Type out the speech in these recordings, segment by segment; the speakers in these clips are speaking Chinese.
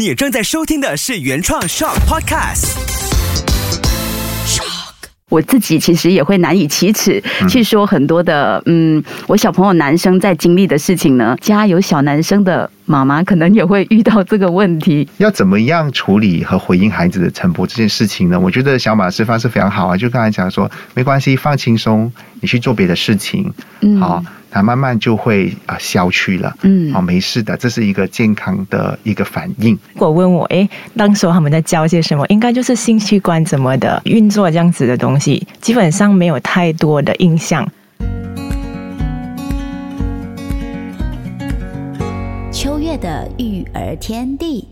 你正在收听的是原创 Shock Podcast。我自己其实也会难以启齿去说很多的，嗯，我小朋友男生在经历的事情呢。家有小男生的妈妈可能也会遇到这个问题。要怎么样处理和回应孩子的晨勃这件事情呢？我觉得小马示范是非常好啊。就刚才讲说，没关系，放轻松，你去做别的事情，嗯好，它慢慢就会啊消去了，嗯好，没事的，这是一个健康的一个反应。如果问我，哎，当时候他们在教些什么？应该就是性器官怎么的运作这样子的东西，基本上没有太多的印象。秋月的育儿天地。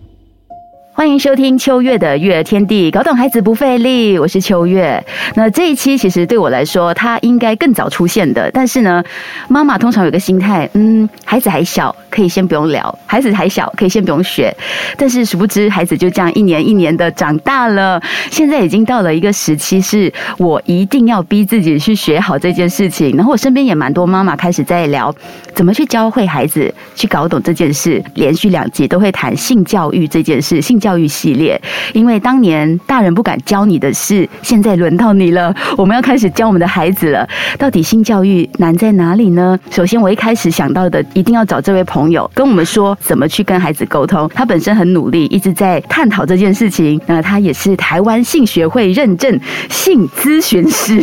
欢迎收听秋月的育儿天地，搞懂孩子不费力，我是秋月。那这一期其实对我来说，它应该更早出现的，但是呢，妈妈通常有个心态，嗯，孩子还小，可以先不用聊；孩子还小，可以先不用学。但是殊不知，孩子就这样一年一年的长大了，现在已经到了一个时期，是我一定要逼自己去学好这件事情。然后我身边也蛮多妈妈开始在聊怎么去教会孩子去搞懂这件事。连续两集都会谈性教育这件事，性教育系列。因为当年大人不敢教你的事，现在轮到你了，我们要开始教我们的孩子了。到底性教育难在哪里呢？首先，我一开始想到的，一定要找这位朋友跟我们说怎么去跟孩子沟通。他本身很努力，一直在探讨这件事情。那他也是台湾性学会认证性咨询师，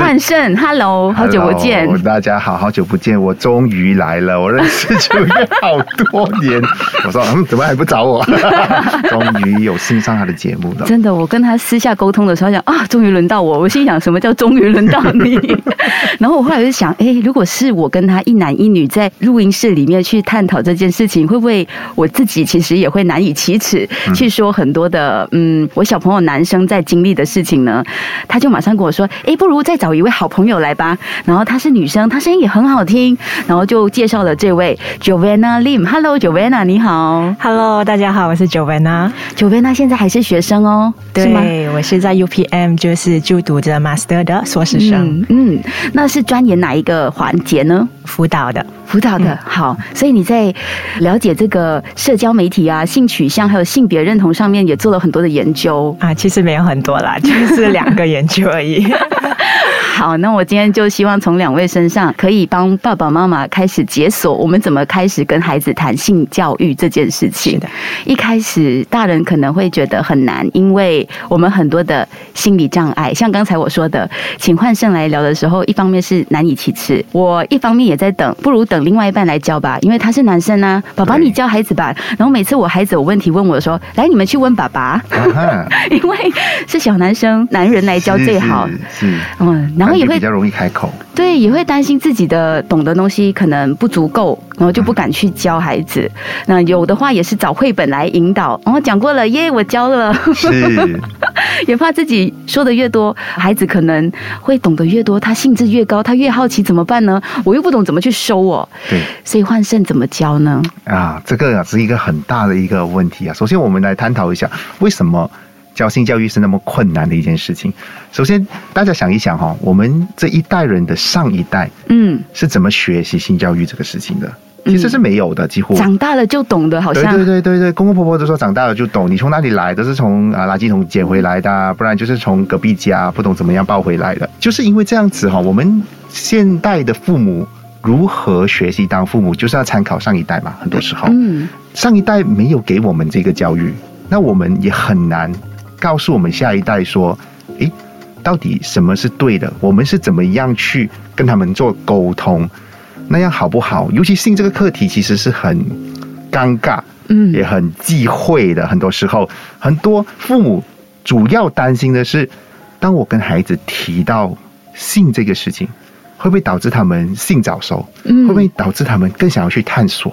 万胜，Hello，好久不见。Hello，大家好，好久不见，我终于来了。我认识秋月好多年，我说嗯，怎么还不找我？终于有幸上他的节目了。真的，我跟他私下沟通的时候，想啊，终于轮到我。我心想，什么叫终于轮到你？然后我后来就想，哎，如果是我跟他一男一女在录音室里面去探讨这件事情，会不会我自己其实也会难以启齿去说很多的，嗯，我小朋友男生在经历的事情呢？他就马上跟我说，哎，不如再找一位好朋友来吧。然后她是女生，她声音也很好听，然后就介绍了这位 jovanna Lim。hello jovanna 你好。Hello，大家好，我是 Joanna。Joanna 现在还是学生哦，是吗？对，我是在 UPM 就是就读着 Master 的硕士生，嗯嗯，那是钻研哪一个环节呢？辅导的。辅导的、好，所以你在了解这个社交媒体啊、性取向还有性别认同上面也做了很多的研究。啊，其实没有很多啦，就是两个研究而已。好，那我今天就希望从两位身上可以帮爸爸妈妈开始解锁，我们怎么开始跟孩子谈性教育这件事情。是的，一开始大人可能会觉得很难，因为我们很多的心理障碍，像刚才我说的，请换胜来聊的时候，一方面是难以启齿，我一方面也在等，不如等另外一半来教吧，因为他是男生啊，爸爸你教孩子吧。然后每次我孩子有问题问我的时候，来你们去问爸爸，因为是小男生，男人来教最好。嗯，然后也会比较容易开口。对，也会担心自己的懂的东西可能不足够，然后就不敢去教孩子。那有的话也是找绘本来引导。然哦，讲过了耶，我教了，是，也怕自己说的越多，孩子可能会懂得越多，他兴致越高，他越好奇怎么办呢？我又不懂怎么去收哦，对所以换肾怎么教呢？啊，这个啊是一个很大的一个问题啊。首先，我们来探讨一下为什么教性教育是那么困难的一件事情。首先，大家想一想哈、我们这一代人的上一代嗯，是怎么学习性教育这个事情的？其实是没有的，几乎。长大了就懂的，好像对对对对，公公婆婆都说长大了就懂，你从哪里来都是从啊垃圾桶捡回来的啊，不然就是从隔壁家不懂怎么样抱回来的。就是因为这样子哈，我们现代的父母如何学习当父母，就是要参考上一代嘛。很多时候，嗯上一代没有给我们这个教育，那我们也很难告诉我们下一代说，诶，到底什么是对的？我们是怎么样去跟他们做沟通？那样好不好？尤其性这个课题其实是很尴尬，嗯也很忌讳的。很多时候，很多父母主要担心的是，当我跟孩子提到性这个事情，会不会导致他们性早熟？嗯会不会导致他们更想要去探索？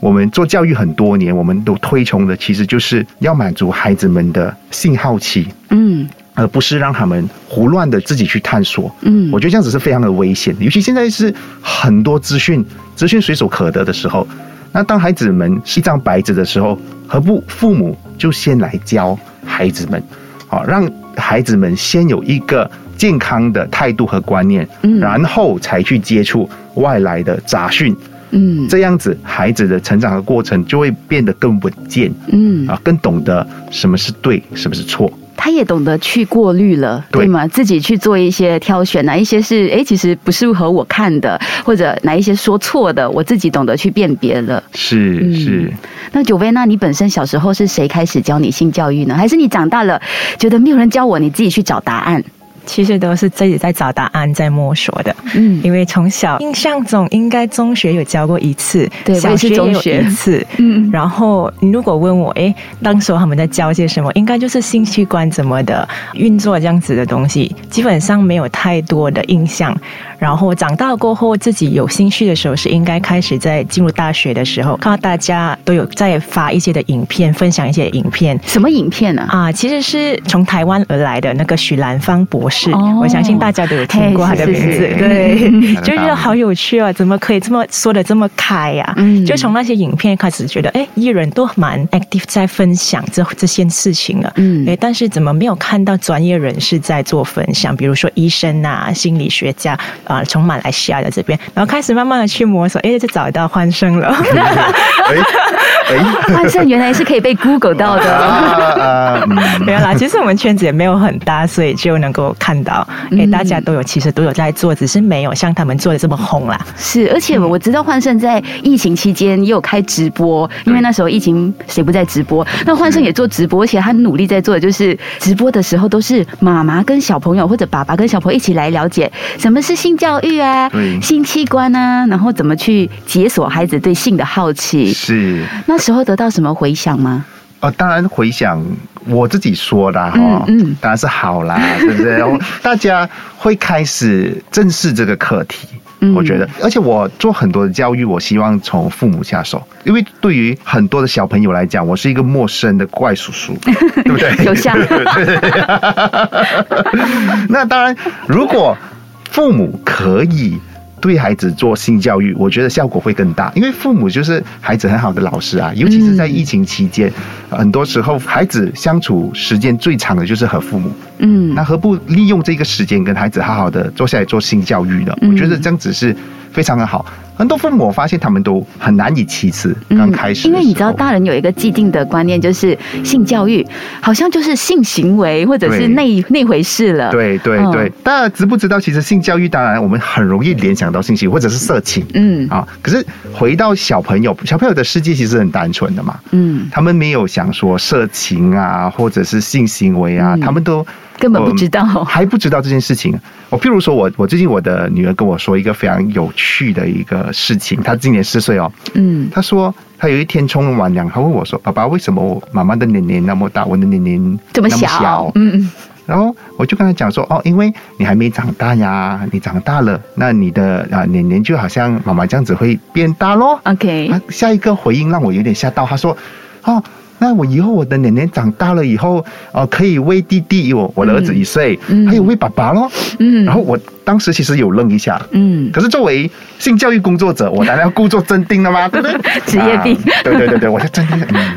我们做教育很多年，我们都推崇的其实就是要满足孩子们的性好奇，嗯而不是让他们胡乱的自己去探索。嗯我觉得这样子是非常的危险，尤其现在是很多资讯资讯随手可得的时候，那当孩子们是一张白纸的时候，何不父母就先来教孩子们，好让孩子们先有一个健康的态度和观念，嗯然后才去接触外来的杂讯。嗯这样子孩子的成长的过程就会变得更稳健嗯，啊，更懂得什么是对，什么是错。他也懂得去过滤了，对对吗？自己去做一些挑选，哪一些是哎，其实不适合我看的，或者哪一些说错的，我自己懂得去辨别了。是嗯是，那九薇，那你本身小时候是谁开始教你性教育呢？还是你长大了觉得没有人教我，你自己去找答案？其实都是自己在找答案，在摸索的。嗯因为从小印象中应该中学有教过一次，小学也有中学一次。嗯然后你如果问我，哎，当时候他们在教些什么，应该就是性器官怎么的运作这样子的东西，基本上没有太多的印象。然后长大过后，自己有兴趣的时候，是应该开始在进入大学的时候，看到大家都有在发一些的影片，分享一些影片，什么影片呢、啊，其实是从台湾而来的那个许兰芳博士，哦。我相信大家都有听过他的名字，嘿是是是。对，嗯 就觉得好有趣啊，怎么可以这么说的这么开呀、嗯。就从那些影片开始觉得，哎，艺人都蛮 active 在分享这这件事情了，嗯。哎，但是怎么没有看到专业人士在做分享？比如说医生啊、心理学家啊、从马来西亚的这边，然后开始慢慢的去摸索，哎，就找到欢声了。万圣原来是可以被 Google 到的。没有啦，其实我们圈子也没有很大，所以就能够看到，哎、嗯大家都有，其实都有在做，只是没有像他们做的这么红啦。是，而且我知道幻胜在疫情期间也有开直播，因为那时候疫情谁不在直播？那幻胜也做直播，而且他努力在做的就是直播的时候都是妈妈跟小朋友或者爸爸跟小朋友一起来了解什么是性教育啊，性器官啊，然后怎么去解锁孩子对性的好奇。是。那时候得到什么回响吗？哦，当然回想我自己说的哈，嗯嗯当然是好啦，对不对？大家会开始正视这个课题。嗯我觉得，而且我做很多的教育，我希望从父母下手，因为对于很多的小朋友来讲，我是一个陌生的怪叔叔，对不对？有像 那当然，如果父母可以对孩子做性教育，我觉得效果会更大，因为父母就是孩子很好的老师啊，尤其是在疫情期间，很多时候孩子相处时间最长的就是和父母，嗯那何不利用这个时间跟孩子好好的坐下来做性教育呢？嗯我觉得这样子是非常的好。很多父母我发现他们都很难以启齿，刚开始因为你知道，大人有一个既定的观念，就是性教育好像就是性行为或者是那那回事了。对对嗯。对，大家知不知道？其实性教育，当然我们很容易联想到性行为或者是色情，嗯。啊，可是回到小朋友，小朋友的世界其实很单纯的嘛，嗯，他们没有想说色情啊，或者是性行为啊，嗯。他们都根本不知道。呃还不知道这件事情。我譬如说我，我最近我的女儿跟我说一个非常有趣的一个事情，她今年四岁哦，嗯。她说她有一天冲完凉，她问我说：“爸爸，为什么我妈妈的年龄那么大，我的年龄这么那小，嗯。然后我就跟她讲说，哦，因为你还没长大呀，你长大了，那你的啊年龄就好像妈妈这样子会变大咯。，OK，啊，下一个回应让我有点吓到，他说，哦，那我以后我的奶奶长大了以后，哦，可以喂弟弟，我我的儿子一岁，嗯还有喂爸爸咯。嗯然后我当时其实有愣一下，嗯，可是作为性教育工作者，我当然要故作镇定了嘛，对不对？职业病啊对对对对，我就镇定，嗯，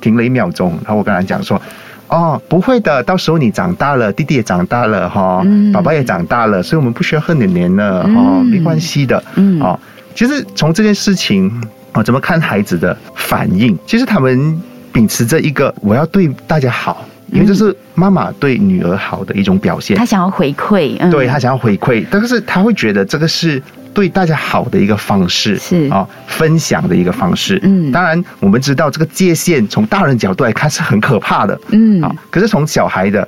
停了一秒钟，然后我跟他讲说。哦，不会的，到时候你长大了，弟弟也长大了哈，嗯爸爸也长大了，所以我们不需要恨年年了哈，嗯没关系的，嗯哦，其实从这件事情，哦，怎么看孩子的反应？其实他们秉持着一个我要对大家好，因为这是妈妈对女儿好的一种表现。他。想要回馈，嗯，对他想要回馈，但是她会觉得这个是对大家好的一个方式，是。啊、分享的一个方式。嗯。当然我们知道这个界限从大人角度来看是很可怕的，嗯。啊，可是从小孩的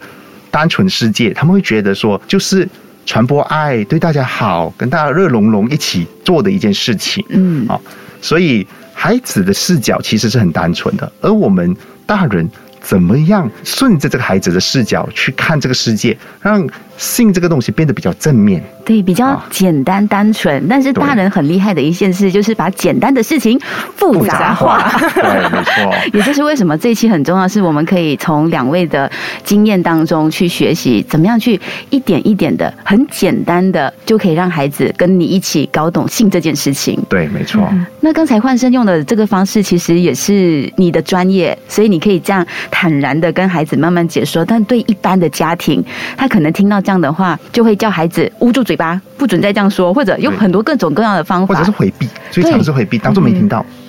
单纯世界，他们会觉得说就是。传播爱，对大家好，跟大家热融融一起做的一件事情，嗯。啊，所以孩子的视角其实是很单纯的，而我们大人怎么样顺着这个孩子的视角去看这个世界，让性这个东西变得比较正面。对，比较啊简单单纯，但是大人很厉害的一件事，就是把简单的事情复杂化。对，没错。也就是为什么这一期很重要，是我们可以从两位的经验当中去学习，怎么样去一点一点的、很简单的，就可以让孩子跟你一起搞懂性这件事情。对，没错。那刚才换生用的这个方式，其实也是你的专业，所以你可以这样坦然的跟孩子慢慢解说。但对一般的家庭，他可能听到这样的话，就会叫孩子捂住嘴巴，不准再这样说，或者有很多各种各样的方法或者是。回避，最常是回避，当做没听到。嗯，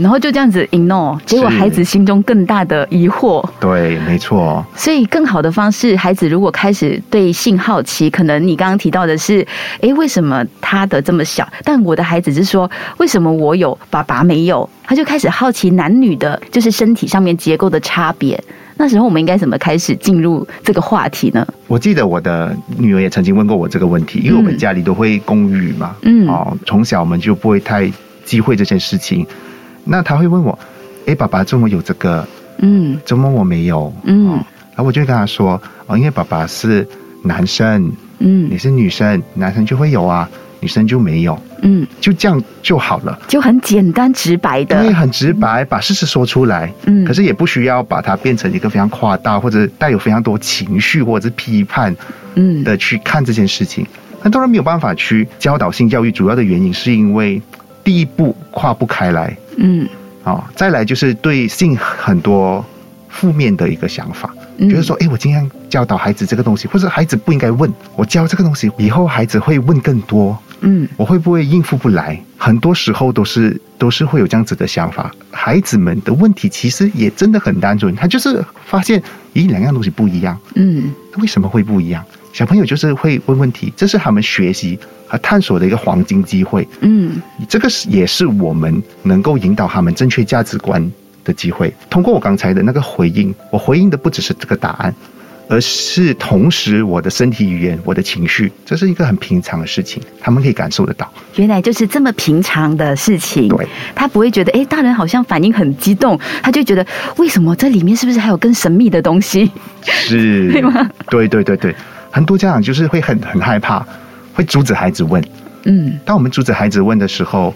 然后就这样子 ignore，结果孩子心中更大的疑惑。对，没错，所以，更好的方式，孩子如果开始对性好奇，可能你刚刚提到的是，哎，为什么他的这么小？但我的孩子是说，为什么我有，爸爸没有？他就开始好奇男女的，就是身体上面结构的差别。那时候我们应该怎么开始进入这个话题呢？我记得我的女儿也曾经问过我这个问题，因为我们家里都会公寓嘛，嗯哦，从小我们就不会太忌讳这件事情。那他会问我，哎，爸爸怎么有这个？嗯怎么我没有？嗯哦然后我就跟他说，哦，因为爸爸是男生，嗯你是女生，男生就会有啊，女生就没有，嗯，就这样就好了。就很简单直白的对，，很直白，把事实说出来。嗯可是也不需要把它变成一个非常夸大或者带有非常多情绪或者是批判嗯的去看这件事情。很多人没有办法去教导性教育，主要的原因是因为第一步跨不开来。嗯。啊、再来就是对性很多负面的一个想法，嗯。觉得说，哎，我今天教导孩子这个东西，或者孩子不应该问，我教这个东西以后孩子会问更多，嗯。我会不会应付不来？很多时候都是都是会有这样子的想法。孩子们的问题其实也真的很单纯，他就是发现，咦，两样东西不一样，嗯。那为什么会不一样？小朋友就是会问问题，这是他们学习和探索的一个黄金机会。嗯这个是也是我们能够引导他们正确价值观的机会。通过我刚才的那个回应，我回应的不只是这个答案，而是同时我的身体语言、我的情绪，这是一个很平常的事情，他们可以感受得到。原来就是这么平常的事情。对，他不会觉得，哎，大人好像反应很激动，他就觉得为什么这里面是不是还有更神秘的东西？是，对吗？对对对对，很多家长就是会很很害怕，会阻止孩子问。嗯当我们阻止孩子问的时候，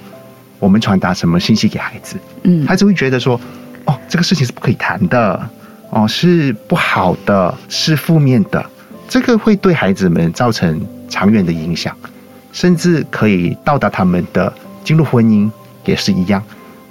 我们传达什么信息给孩子？嗯孩子会觉得说，哦，这个事情是不可以谈的，哦，是不好的，是负面的，这个会对孩子们造成长远的影响，甚至可以到达他们的进入婚姻也是一样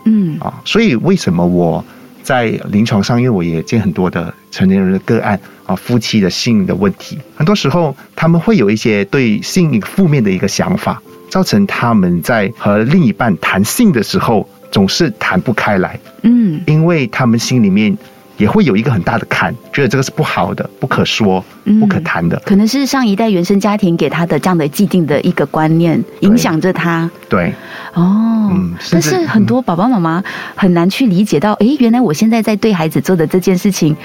嗯啊。所以为什么我在临床上，因为我也见很多的成年人的个案啊，夫妻的性的问题，很多时候他们会有一些对性一个负面的一个想法，造成他们在和另一半谈性的时候总是谈不开来，嗯。因为他们心里面也会有一个很大的坎，觉得这个是不好的、不可说、嗯不可谈的。可能是上一代原生家庭给他的这样的既定的一个观念，影响着他。对，哦，嗯但是很多爸爸妈妈很难去理解到，哎，原来我现在在对孩子做的这件事情，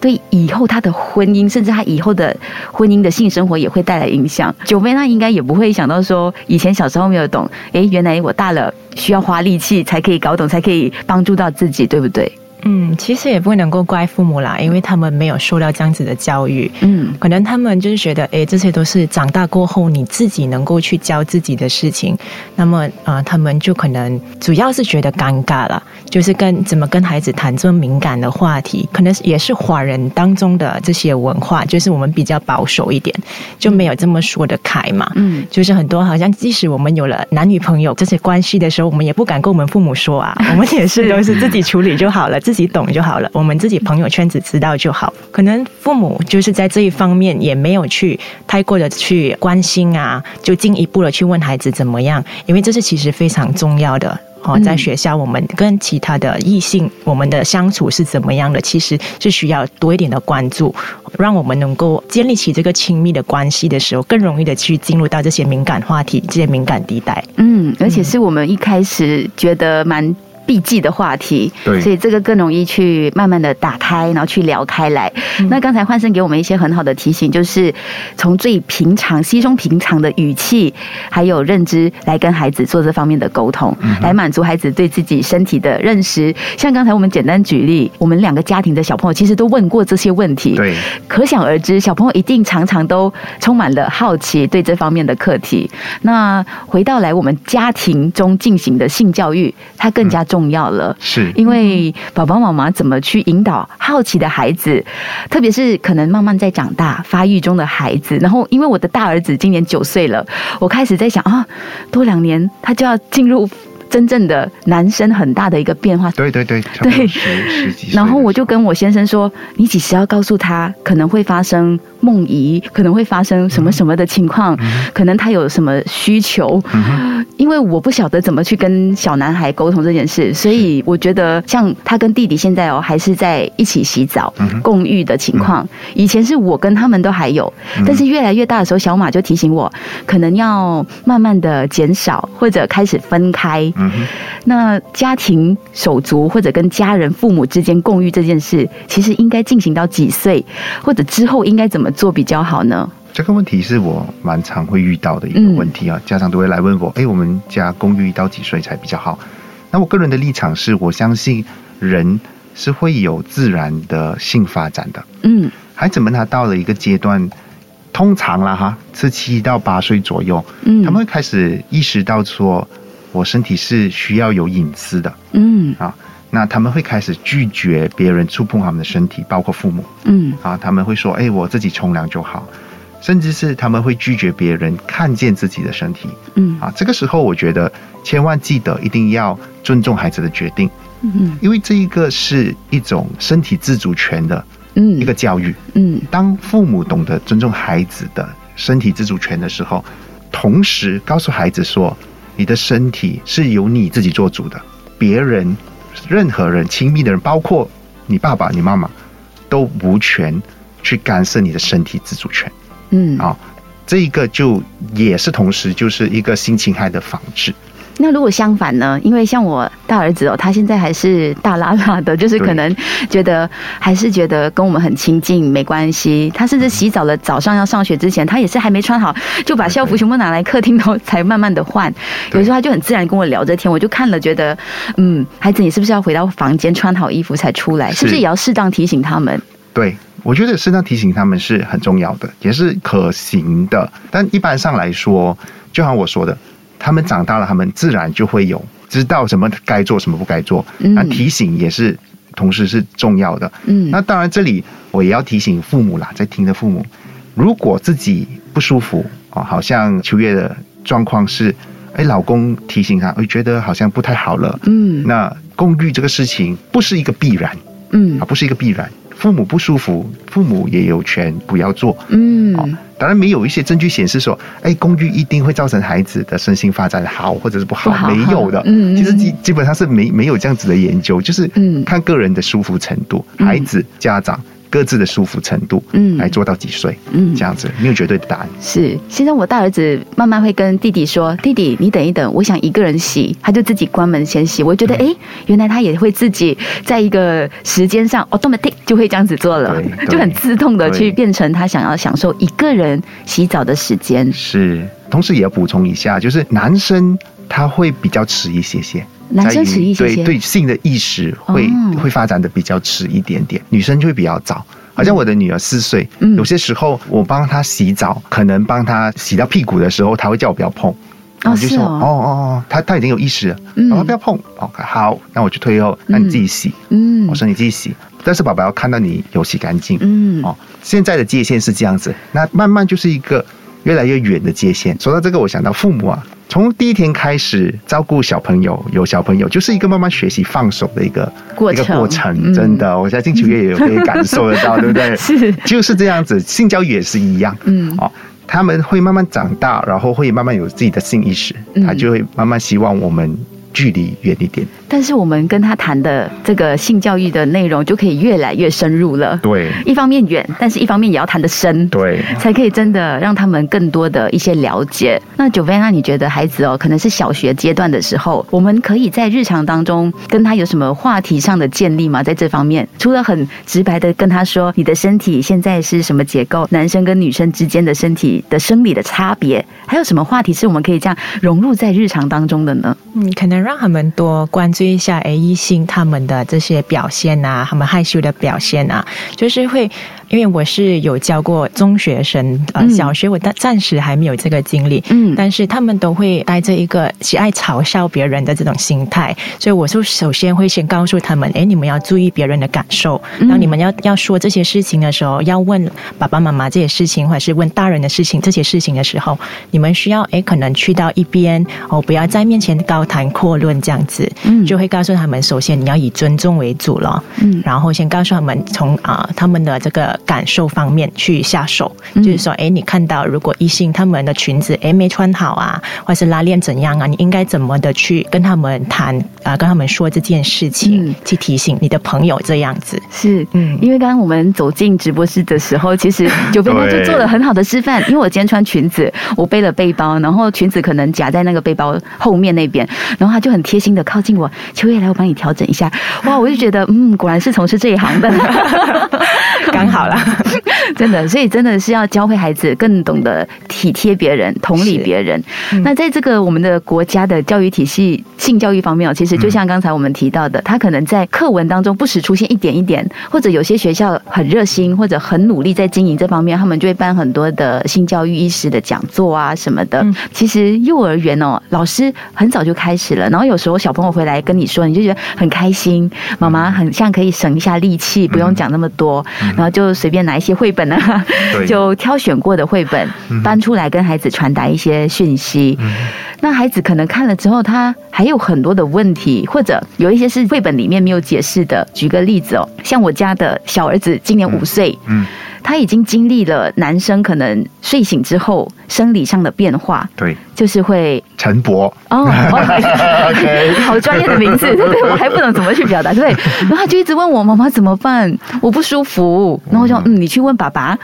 对以后他的婚姻，甚至他以后的婚姻的性生活也会带来影响。九妹那应该也不会想到说，以前小时候没有懂，哎，原来我大了需要花力气才可以搞懂，才可以帮助到自己，对不对？嗯，其实也不能够怪父母啦，因为他们没有受到这样子的教育。嗯可能他们就是觉得，哎，这些都是长大过后你自己能够去教自己的事情。那么，呃，他们就可能主要是觉得尴尬了，就是跟怎么跟孩子谈这么敏感的话题，可能也是华人当中的这些文化，就是我们比较保守一点，就没有这么说得开嘛。嗯就是很多好像，即使我们有了男女朋友这些关系的时候，我们也不敢跟我们父母说啊，我们也是都是自己处理就好了，自己懂就好了，我们自己朋友圈子知道就好。可能父母就是在这一方面也没有去太过的去关心啊，就进一步的去问孩子怎么样，因为这是其实非常重要的。哦，嗯在学校，我们跟其他的异性，我们的相处是怎么样的？其实是需要多一点的关注，让我们能够建立起这个亲密的关系的时候，更容易的去进入到这些敏感话题、这些敏感地带。嗯，而且是我们一开始觉得蛮。避忌的话题，对所以这个更容易去慢慢的打开，然后去聊开来。那刚才焕生给我们一些很好的提醒，就是从最平常、稀松平常的语气，还有认知来跟孩子做这方面的沟通，来满足孩子对自己身体的认识。像刚才我们简单举例，我们两个家庭的小朋友其实都问过这些问题，对，可想而知，小朋友一定常常都充满了好奇，对这方面的课题。那回到来我们家庭中进行的性教育，它更加重要了。是因为爸爸妈妈怎么去引导好奇的孩子，特别是可能慢慢在长大发育中的孩子。然后，因为我的大儿子今年九岁了，我开始在想啊，多两年他就要进入。真正的男生很大的一个变化。对对对，对。然后我就跟我先生说，你几时要告诉他可能会发生梦遗，可能会发生什么什么的情况，可能他有什么需求，因为我不晓得怎么去跟小男孩沟通这件事，所以我觉得像他跟弟弟现在哦还是在一起洗澡、共浴的情况，以前是我跟他们都还有，但是越来越大的时候，小马就提醒我，可能要慢慢的减少或者开始分开。嗯，那家庭手足或者跟家人、父母之间共浴这件事，其实应该进行到几岁，或者之后应该怎么做比较好呢？这个问题是我蛮常会遇到的一个嗯问题啊，家长都会来问我，哎，我们家公寓到几岁才比较好？那我个人的立场是，我相信人是会有自然的性发展的。嗯孩子们他到了一个阶段，通常啦哈，是七到八岁左右，嗯，他们会开始意识到说，我身体是需要有隐私的嗯啊。那他们会开始拒绝别人触碰他们的身体，包括父母嗯啊。他们会说：“哎，我自己冲凉就好。”甚至是他们会拒绝别人看见自己的身体嗯啊。这个时候，我觉得千万记得一定要尊重孩子的决定，嗯因为这一个是一种身体自主权的嗯一个教育。嗯当父母懂得尊重孩子的身体自主权的时候，同时告诉孩子说，你的身体是由你自己做主的，别人、任何人、亲密的人，包括你爸爸、你妈妈，都无权去干涉你的身体自主权嗯啊。这一个就也是同时就是一个性侵害的防治。那如果相反呢？因为像我大儿子哦，他现在还是大拉拉的，就是可能觉得还是觉得跟我们很亲近，没关系。他甚至洗澡了，早上要上学之前，他也是还没穿好，就把校服全部拿来客厅，然后才慢慢的换。有时候他就很自然跟我聊着天，我就看了，觉得嗯，孩子，你是不是要回到房间穿好衣服才出来？是不是是也要适当提醒他们？对，我觉得适当提醒他们是很重要的，也是可行的。但一般上来说，就像我说的，他们长大了，他们自然就会有知道什么该做，什么不该做。嗯那提醒也是同时是重要的。嗯那当然，这里我也要提醒父母啦，在听的父母，如果自己不舒服哦，好像秋月的状况是，哎，老公提醒他，哎，觉得好像不太好了。嗯那共育这个事情不是一个必然。嗯啊，不是一个必然。父母不舒服，父母也有权不要做。哦嗯，当然没有一些证据显示说，哎，公寓一定会造成孩子的身心发展好或者是不好，不好没有的。嗯其实基基本上是没没有这样子的研究，就是嗯看个人的舒服程度，嗯孩子、家长各自的舒服程度，嗯来做到几岁，嗯这样子没有绝对的答案。是，现在我大儿子慢慢会跟弟弟说：“弟弟，你等一等，我想一个人洗。”他就自己关门先洗。我觉得，哎，原来他也会自己在一个时间上 automatic 就会这样子做了就很自动的去变成他想要享受一个人洗澡的时间。是，同时也要补充一下，就是男生他会比较迟一些些。男生在于迟一些些对对性的意识会、哦会发展的比较迟一点点，女生就会比较早。好像我的女儿四岁，嗯有些时候我帮她洗澡，可能帮她洗到屁股的时候，她会叫我不要碰。然后就是说哦哦哦哦，她她已经有意识了，嗯不要碰。OK，好，那我就退后，那你自己洗。嗯我说你自己洗，但是宝宝要看到你有洗干净。嗯哦，现在的界限是这样子，那慢慢就是一个越来越远的界限。说到这个，我想到父母啊，从第一天开始照顾小朋友，有小朋友，就是一个慢慢学习放手的一个一个过程真的，我相信九月也有可以感受得到，对不对？是就是这样子，性教育也是一样。嗯哦，他们会慢慢长大，然后会慢慢有自己的性意识，嗯他就会慢慢希望我们距离远一点。但是我们跟他谈的这个性教育的内容就可以越来越深入了。对一方面远，但是一方面也要谈得深。对。才可以真的让他们更多的一些了解。那九菲，那你觉得孩子哦，可能是小学阶段的时候，我们可以在日常当中跟他有什么话题上的建立吗？在这方面，除了很直白的跟他说你的身体现在是什么结构，男生跟女生之间的身体的生理的差别，还有什么话题是我们可以这样融入在日常当中的呢？嗯，可能让他们多关注一下诶异性他们的这些表现啊，他们害羞的表现啊，就是会因为我是有教过中学生，呃，嗯。小学我暂暂时还没有这个经历，嗯。但是他们都会带着一个喜爱嘲笑别人的这种心态，所以我就首先会先告诉他们，哎，你们要注意别人的感受，嗯。当你们要要说这些事情的时候，要问爸爸妈妈这些事情，或者是问大人的事情这些事情的时候，你们需要哎，可能去到一边哦，不要在面前高谈阔论这样子，嗯。就会告诉他们，首先你要以尊重为主了，嗯。然后先告诉他们从啊、他们的这个感受方面去下手，嗯就是说，哎，你看到如果异性他们的裙子哎没穿好啊，或是拉链怎样啊，你应该怎么的去跟他们谈啊、跟他们说这件事情，嗯去提醒你的朋友这样子。是，嗯因为刚刚我们走进直播室的时候，其实九分钟就做了很好的示范。因为我今天穿裙子，我背了背包，然后裙子可能夹在那个背包后面那边，然后他就很贴心的靠近我，秋叶来，我帮你调整一下。哇，我就觉得，嗯，果然是从事这一行的，刚好啦，真的，所以真的是要教会孩子更懂得体贴别人、同理别人。嗯。那在这个我们的国家的教育体系性教育方面哦，其实就像刚才我们提到的，他可能在课文当中不时出现一点一点，或者有些学校很热心或者很努力在经营这方面，他们就会办很多的性教育意识的讲座啊什么的。嗯。其实幼儿园哦，老师很早就开始了，然后有时候小朋友回来跟你说，你就觉得很开心，妈妈很像可以省一下力气，不用讲那么多，然后就随便拿一些绘本啊，就挑选过的绘本搬出来跟孩子传达一些讯息。那孩子可能看了之后，他还有很多的问题，或者有一些是绘本里面没有解释的。举个例子哦，像我家的小儿子今年五岁，嗯，他已经经历了男生可能睡醒之后生理上的变化，对，就是会晨勃，哦 OK 好专业的名字，对 对，我还不懂怎么去表达，对。然后他就一直问我妈妈怎么办，我不舒服。然后我说，嗯，你去问爸爸，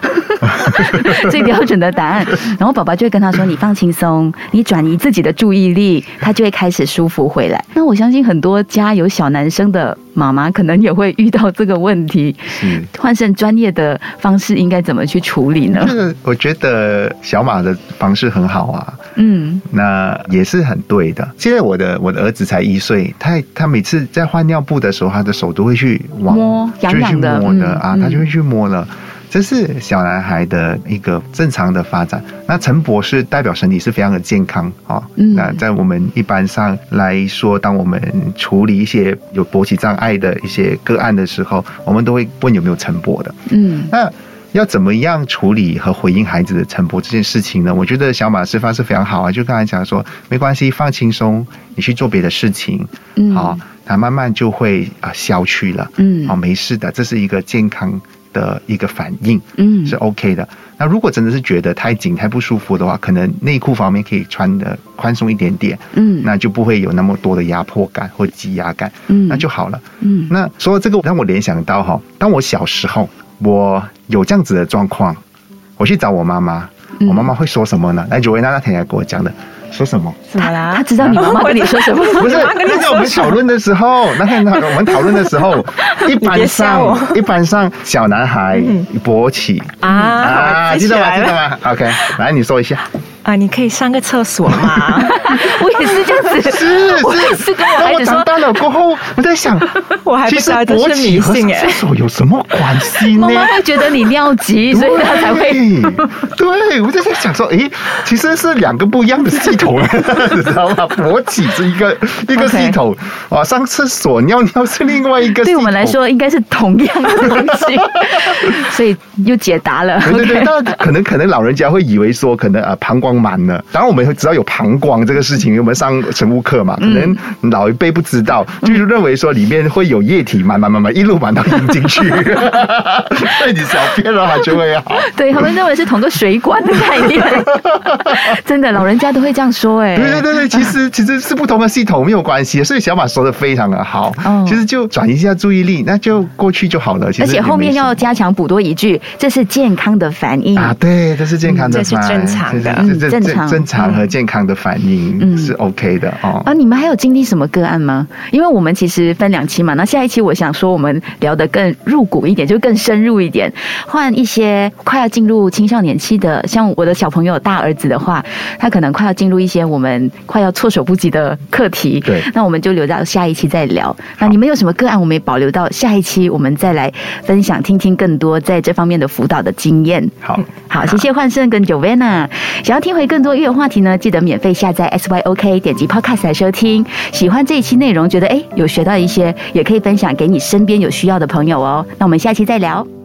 最标准的答案。然后爸爸就会跟他说，你放轻松，你转移自己的注意力，他就会开始舒服回来。那我相信很多家有小男生的妈妈，可能也会遇到这个问题。是。换成专业的方式，应该怎么去处理呢这？个我觉得小马的方式很好啊，嗯那也是很对的。现在我的我的儿子才一岁，他他每次在换尿布的时候，他的手都会去往摸痒痒的摸的、嗯啊，嗯他就会去摸了。这是小男孩的一个正常的发展。那陈博士代表身体是非常的健康啊。嗯那在我们一般上来说，当我们处理一些有勃起障碍的一些个案的时候，我们都会问有没有陈博的。嗯那要怎么样处理和回应孩子的晨勃这件事情呢？我觉得小马示范是非常好啊，就刚才讲说，没关系，放轻松，你去做别的事情，嗯好、它慢慢就会啊、消去了，嗯好、没事的，这是一个健康的一个反应，嗯是 OK 的。那如果真的是觉得太紧、太不舒服的话，可能内裤方面可以穿的宽松一点点，嗯那就不会有那么多的压迫感或挤压感，嗯那就好了。嗯那说到这个，让我联想到哈，当我小时候，我有这样子的状况，我去找我妈妈，嗯我妈妈会说什么呢？来，九维娜那天也跟我讲的，说什么？怎么啦？他知道你妈妈跟你说什么？不是，那天我们讨论的时候，那天我们讨论的时候，一般上一般上小男孩勃起啊，啊记得吗？记得吗？OK，来你说一下。啊！你可以上个厕所吗？我也是这样子，是我也是跟我孩子说，长大了过后，我在想，我还不知道这是勃起和迷信哎厕所有什么关系呢妈？妈会觉得你尿急，所以他才会。对，我就在想说，诶，其实是两个不一样的系统，你知道吗？勃起是一个一个系统，啊，上厕所尿尿是另外一个系统。对我们来，说应该是同样的东西，所以又解答了。对对对可能可能老人家会以为说，可能啊膀胱满了。当然我们会知道有膀胱这个事情，因为我们上生物课嘛，可能老一辈不知道，就是认为说里面会有液体满满满满一路满到引进去，对你小便了它就会好。对他们认为是同个水管的概念，真的，老人家都会这样说哎。对对对对，其实其实是不同的系统没有关系，所以小马说的非常的好。哦其实就转移一下注意力，那就过去就好了。其实而且后面要加强补多一句，这是健康的反应。啊，对，这是健康的嗯这是正常的正常正常和健康的反应嗯是 OK 的哦。啊，你们还有经历什么个案吗？因为我们其实分两期嘛，那下一期我想说我们聊得更入骨一点，就更深入一点，换一些快要进入青少年期的，像我的小朋友大儿子的话，他可能快要进入一些我们快要措手不及的课题。对那我们就留到下一期再聊。那你们有什么个案，我们也保留到下一期，我们再来分享，听听更多在这方面的辅导的经验。好，好，谢谢焕胜跟 Joanna。想要听回更多音乐话题呢，记得免费下载 SYOK，点击 Podcast 来收听。喜欢这一期内容，觉得诶有学到一些，也可以分享给你身边有需要的朋友哦。那我们下期再聊。